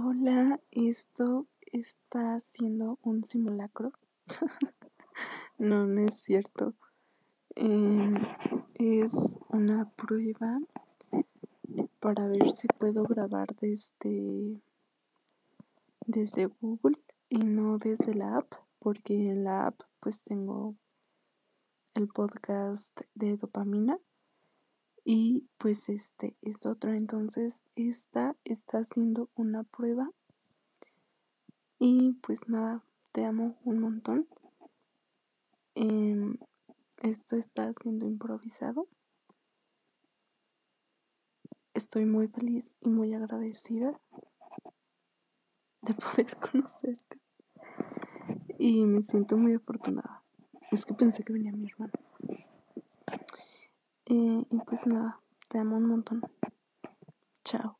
Hola, esto está siendo un simulacro. no, no es cierto. Em, es una prueba para ver si puedo grabar desde desde Google y no desde la app, porque en la app pues tengo el podcast de dopamina y pues este es otro entonces esta está haciendo una prueba. Y pues nada te amo un montón. Em, esto está siendo improvisado. Estoy muy feliz y muy agradecida de poder conocerte. Y me siento muy afortunada. Es que pensé que venía mi hermano y pues nada, te amo un montón. Chao.